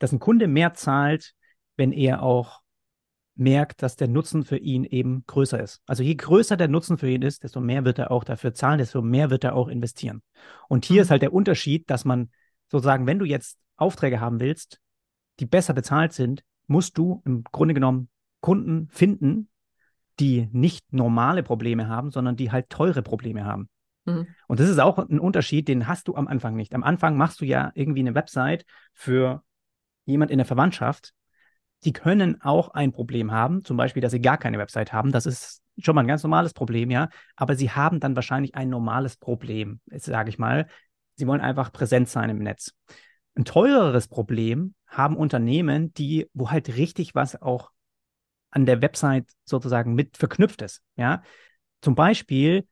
dass ein Kunde mehr zahlt, wenn er auch merkt, dass der Nutzen für ihn eben größer ist. Also je größer der Nutzen für ihn ist, desto mehr wird er auch dafür zahlen, desto mehr wird er auch investieren. Und hier mhm. ist halt der Unterschied, dass man sozusagen, wenn du jetzt Aufträge haben willst, die besser bezahlt sind, musst du im Grunde genommen Kunden finden, die nicht normale Probleme haben, sondern die halt teure Probleme haben. Mhm. Und das ist auch ein Unterschied, den hast du am Anfang nicht. Am Anfang machst du ja irgendwie eine Website für jemand in der Verwandtschaft. Die können auch ein Problem haben, zum Beispiel, dass sie gar keine Website haben. Das ist schon mal ein ganz normales Problem, ja. Aber sie haben dann wahrscheinlich ein normales Problem, sage ich mal. Sie wollen einfach präsent sein im Netz. Ein teureres Problem haben Unternehmen, die, wo halt richtig was auch an der Website sozusagen mit verknüpft ist. Ja, zum Beispiel,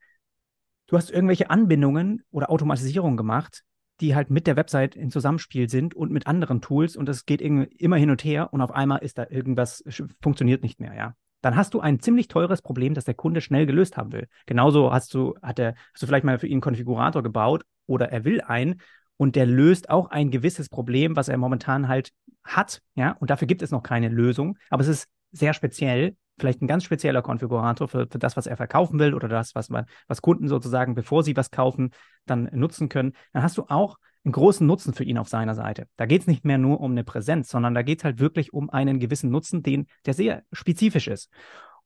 du hast irgendwelche Anbindungen oder Automatisierung gemacht, die halt mit der Website in Zusammenspiel sind und mit anderen Tools und das geht immer hin und her und auf einmal ist da irgendwas, funktioniert nicht mehr, ja. Dann hast du ein ziemlich teures Problem, das der Kunde schnell gelöst haben will. Genauso hast du, hat er, hast du vielleicht mal für ihn einen Konfigurator gebaut oder er will einen und der löst auch ein gewisses Problem, was er momentan halt hat, ja, und dafür gibt es noch keine Lösung, aber es ist sehr speziell, vielleicht ein ganz spezieller Konfigurator für, für das, was er verkaufen will oder das, was man, was Kunden sozusagen, bevor sie was kaufen, dann nutzen können, dann hast du auch einen großen Nutzen für ihn auf seiner Seite. Da geht es nicht mehr nur um eine Präsenz, sondern da geht es halt wirklich um einen gewissen Nutzen, den, der sehr spezifisch ist.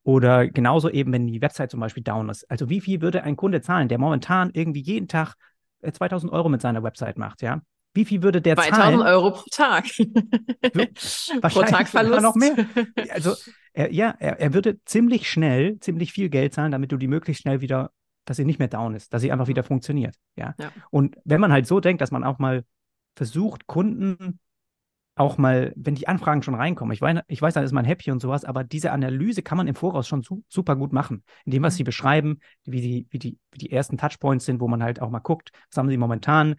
Oder genauso eben, wenn die Website zum Beispiel down ist. Also wie viel würde ein Kunde zahlen, der momentan irgendwie jeden Tag 2000 äh, Euro mit seiner Website macht, ja? Wie viel würde der 2000 zahlen? 2000 Euro pro Tag. pro Tag Verlust. noch mehr. Also, er, ja, er, er würde ziemlich schnell, ziemlich viel Geld zahlen, damit du die möglichst schnell wieder, dass sie nicht mehr down ist, dass sie einfach wieder funktioniert. Ja? ja. Und wenn man halt so denkt, dass man auch mal versucht, Kunden auch mal, wenn die Anfragen schon reinkommen, ich weiß, ich weiß, dann ist man happy und sowas, aber diese Analyse kann man im Voraus schon su super gut machen, indem was mhm. sie beschreiben, wie die, wie die, wie die ersten Touchpoints sind, wo man halt auch mal guckt, was haben sie momentan,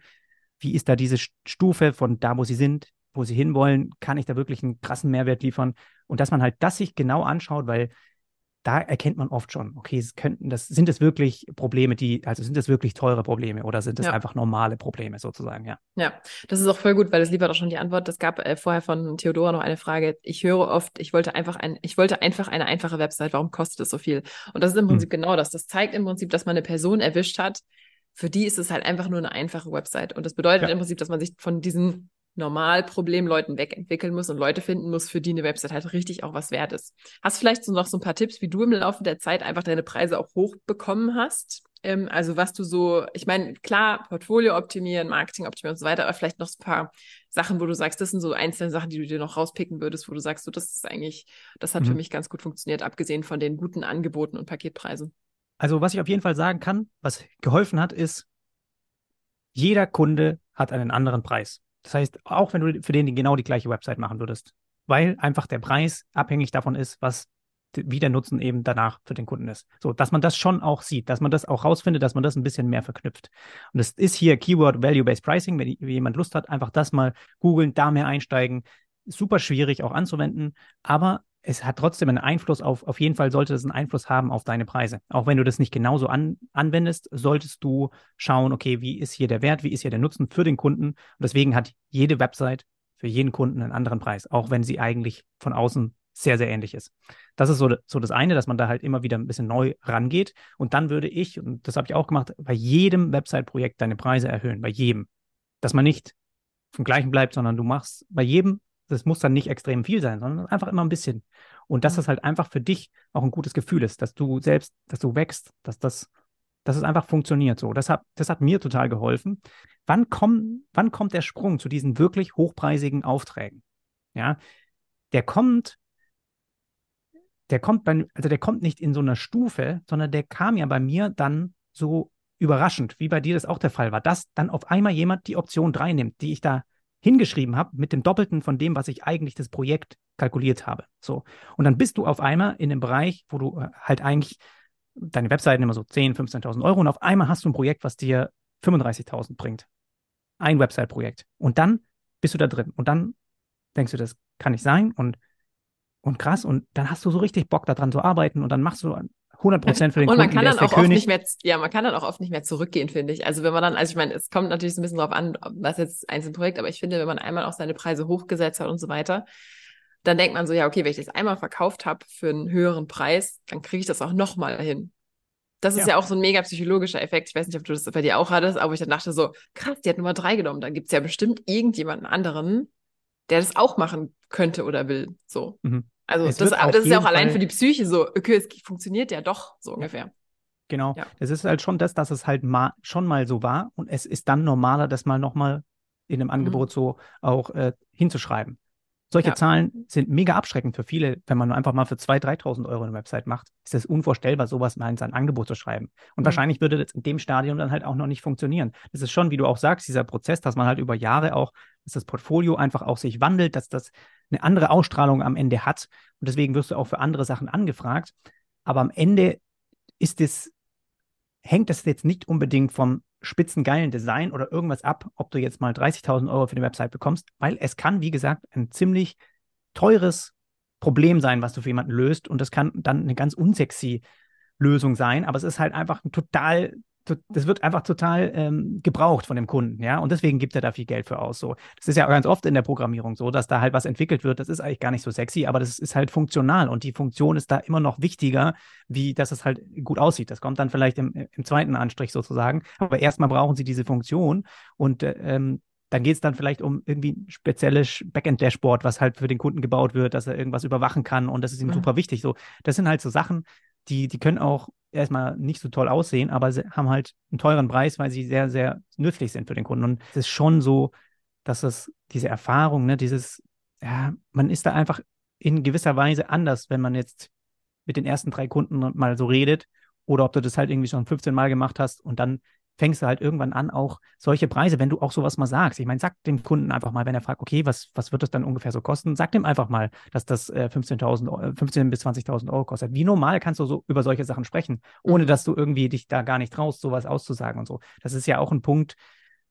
wie ist da diese Stufe von da, wo sie sind, wo sie hinwollen, kann ich da wirklich einen krassen Mehrwert liefern? Und dass man halt das sich genau anschaut, weil da erkennt man oft schon, okay, es könnten das, sind es wirklich Probleme, die, also sind es wirklich teure Probleme oder sind es ja. einfach normale Probleme sozusagen, ja. Ja, das ist auch voll gut, weil das liefert auch schon die Antwort. Es gab äh, vorher von Theodora noch eine Frage. Ich höre oft, ich wollte einfach ein, ich wollte einfach eine einfache Website, warum kostet es so viel? Und das ist im hm. Prinzip hm. genau das. Das zeigt im Prinzip, dass man eine Person erwischt hat, für die ist es halt einfach nur eine einfache Website. Und das bedeutet ja. im Prinzip, dass man sich von diesen Normalproblemleuten wegentwickeln muss und Leute finden muss, für die eine Website halt richtig auch was wert ist. Hast du vielleicht so noch so ein paar Tipps, wie du im Laufe der Zeit einfach deine Preise auch hochbekommen hast? Ähm, also was du so, ich meine, klar, Portfolio optimieren, Marketing optimieren und so weiter, aber vielleicht noch so ein paar Sachen, wo du sagst, das sind so einzelne Sachen, die du dir noch rauspicken würdest, wo du sagst, so, das ist eigentlich, das hat mhm. für mich ganz gut funktioniert, abgesehen von den guten Angeboten und Paketpreisen. Also, was ich auf jeden Fall sagen kann, was geholfen hat, ist, jeder Kunde hat einen anderen Preis. Das heißt, auch wenn du für den genau die gleiche Website machen würdest, weil einfach der Preis abhängig davon ist, was wie der Nutzen eben danach für den Kunden ist. So, dass man das schon auch sieht, dass man das auch rausfindet, dass man das ein bisschen mehr verknüpft. Und es ist hier Keyword Value-Based Pricing, wenn jemand Lust hat, einfach das mal googeln, da mehr einsteigen. Super schwierig auch anzuwenden, aber es hat trotzdem einen Einfluss auf, auf jeden Fall sollte es einen Einfluss haben auf deine Preise. Auch wenn du das nicht genauso an, anwendest, solltest du schauen, okay, wie ist hier der Wert, wie ist hier der Nutzen für den Kunden. Und deswegen hat jede Website für jeden Kunden einen anderen Preis, auch wenn sie eigentlich von außen sehr, sehr ähnlich ist. Das ist so, so das eine, dass man da halt immer wieder ein bisschen neu rangeht. Und dann würde ich, und das habe ich auch gemacht, bei jedem Website-Projekt deine Preise erhöhen, bei jedem. Dass man nicht vom gleichen bleibt, sondern du machst bei jedem das muss dann nicht extrem viel sein, sondern einfach immer ein bisschen. Und dass das halt einfach für dich auch ein gutes Gefühl ist, dass du selbst, dass du wächst, dass das, dass es einfach funktioniert so. Das hat, das hat mir total geholfen. Wann, komm, wann kommt der Sprung zu diesen wirklich hochpreisigen Aufträgen? Ja, der kommt, der kommt bei, also der kommt nicht in so einer Stufe, sondern der kam ja bei mir dann so überraschend, wie bei dir das auch der Fall war, dass dann auf einmal jemand die Option 3 nimmt, die ich da hingeschrieben habe mit dem Doppelten von dem, was ich eigentlich das Projekt kalkuliert habe. So. Und dann bist du auf einmal in dem Bereich, wo du äh, halt eigentlich deine Webseiten immer so 10.000, 15.000 Euro und auf einmal hast du ein Projekt, was dir 35.000 bringt. Ein Website-Projekt. Und dann bist du da drin. Und dann denkst du, das kann nicht sein und, und krass. Und dann hast du so richtig Bock daran zu arbeiten und dann machst du 100 Prozent für den und Kunden. Man kann dann auch oft nicht mehr, ja, man kann dann auch oft nicht mehr zurückgehen, finde ich. Also wenn man dann, also ich meine, es kommt natürlich so ein bisschen drauf an, was jetzt einzelne Projekt, aber ich finde, wenn man einmal auch seine Preise hochgesetzt hat und so weiter, dann denkt man so, ja, okay, wenn ich das einmal verkauft habe für einen höheren Preis, dann kriege ich das auch nochmal hin. Das ist ja. ja. auch so ein mega psychologischer Effekt. Ich weiß nicht, ob du das bei dir auch hattest, aber ich dann dachte so, krass, die hat Nummer drei genommen. Dann gibt es ja bestimmt irgendjemanden anderen, der das auch machen könnte oder will. So. Mhm. Also das, das ist ja auch allein für die Psyche so, okay, es funktioniert ja doch so ungefähr. Genau. Ja. Es ist halt schon das, dass es halt mal schon mal so war und es ist dann normaler, das mal nochmal in einem mhm. Angebot mhm. so auch äh, hinzuschreiben. Solche ja. Zahlen sind mega abschreckend für viele. Wenn man einfach mal für 2.000, 3.000 Euro eine Website macht, ist es unvorstellbar, sowas mal in sein Angebot zu schreiben. Und mhm. wahrscheinlich würde das in dem Stadium dann halt auch noch nicht funktionieren. Das ist schon, wie du auch sagst, dieser Prozess, dass man halt über Jahre auch, dass das Portfolio einfach auch sich wandelt, dass das eine andere Ausstrahlung am Ende hat. Und deswegen wirst du auch für andere Sachen angefragt. Aber am Ende ist es, hängt das jetzt nicht unbedingt vom spitzengeilen Design oder irgendwas ab, ob du jetzt mal 30.000 Euro für die Website bekommst, weil es kann, wie gesagt, ein ziemlich teures Problem sein, was du für jemanden löst. Und das kann dann eine ganz unsexy Lösung sein, aber es ist halt einfach ein total das wird einfach total ähm, gebraucht von dem Kunden, ja, und deswegen gibt er da viel Geld für aus. So, das ist ja ganz oft in der Programmierung so, dass da halt was entwickelt wird. Das ist eigentlich gar nicht so sexy, aber das ist halt funktional und die Funktion ist da immer noch wichtiger, wie dass es halt gut aussieht. Das kommt dann vielleicht im, im zweiten Anstrich sozusagen, aber erstmal brauchen sie diese Funktion und äh, ähm, dann geht es dann vielleicht um irgendwie ein spezielles Backend-Dashboard, was halt für den Kunden gebaut wird, dass er irgendwas überwachen kann und das ist ihm mhm. super wichtig. So, das sind halt so Sachen, die, die können auch erstmal nicht so toll aussehen, aber sie haben halt einen teuren Preis, weil sie sehr, sehr nützlich sind für den Kunden. Und es ist schon so, dass es diese Erfahrung, ne, dieses, ja, man ist da einfach in gewisser Weise anders, wenn man jetzt mit den ersten drei Kunden mal so redet oder ob du das halt irgendwie schon 15 Mal gemacht hast und dann fängst du halt irgendwann an, auch solche Preise, wenn du auch sowas mal sagst. Ich meine, sag dem Kunden einfach mal, wenn er fragt, okay, was, was wird das dann ungefähr so kosten? Sag dem einfach mal, dass das äh, 15.000, 15 bis 20.000 Euro kostet. Wie normal kannst du so über solche Sachen sprechen, ohne mhm. dass du irgendwie dich da gar nicht traust, sowas auszusagen und so. Das ist ja auch ein Punkt,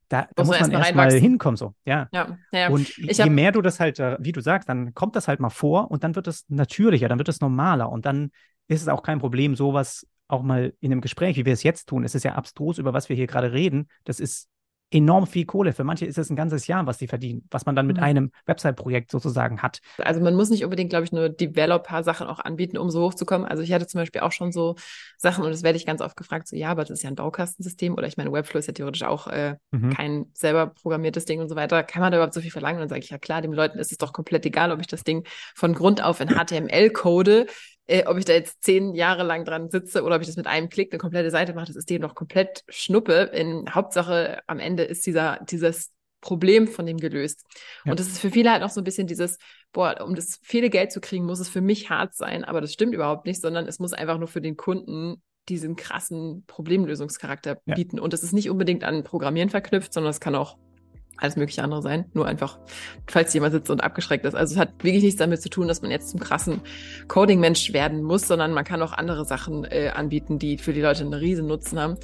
da, da muss man erstmal erst hinkommen, so. Ja. ja, ja. Und ich je mehr du das halt, äh, wie du sagst, dann kommt das halt mal vor und dann wird es natürlicher, dann wird es normaler und dann ist es auch kein Problem, sowas auch mal in einem Gespräch, wie wir es jetzt tun, es ist ja abstrus, über was wir hier gerade reden. Das ist enorm viel Kohle. Für manche ist es ein ganzes Jahr, was sie verdienen, was man dann mit mhm. einem Website-Projekt sozusagen hat. Also man muss nicht unbedingt, glaube ich, nur Developer-Sachen auch anbieten, um so hochzukommen. Also ich hatte zum Beispiel auch schon so Sachen und das werde ich ganz oft gefragt, so ja, aber das ist ja ein Baukastensystem oder ich meine, Webflow ist ja theoretisch auch äh, mhm. kein selber programmiertes Ding und so weiter. Kann man da überhaupt so viel verlangen? Und dann sage ich, ja klar, den Leuten ist es doch komplett egal, ob ich das Ding von Grund auf in HTML code äh, ob ich da jetzt zehn Jahre lang dran sitze oder ob ich das mit einem Klick eine komplette Seite mache, das ist dem noch komplett Schnuppe. In Hauptsache am Ende ist dieser, dieses Problem von dem gelöst. Ja. Und das ist für viele halt auch so ein bisschen dieses, boah, um das viele Geld zu kriegen, muss es für mich hart sein, aber das stimmt überhaupt nicht, sondern es muss einfach nur für den Kunden diesen krassen Problemlösungscharakter ja. bieten. Und das ist nicht unbedingt an Programmieren verknüpft, sondern es kann auch alles mögliche andere sein. Nur einfach, falls jemand sitzt und abgeschreckt ist. Also es hat wirklich nichts damit zu tun, dass man jetzt zum krassen Coding-Mensch werden muss, sondern man kann auch andere Sachen äh, anbieten, die für die Leute einen riesen Nutzen haben.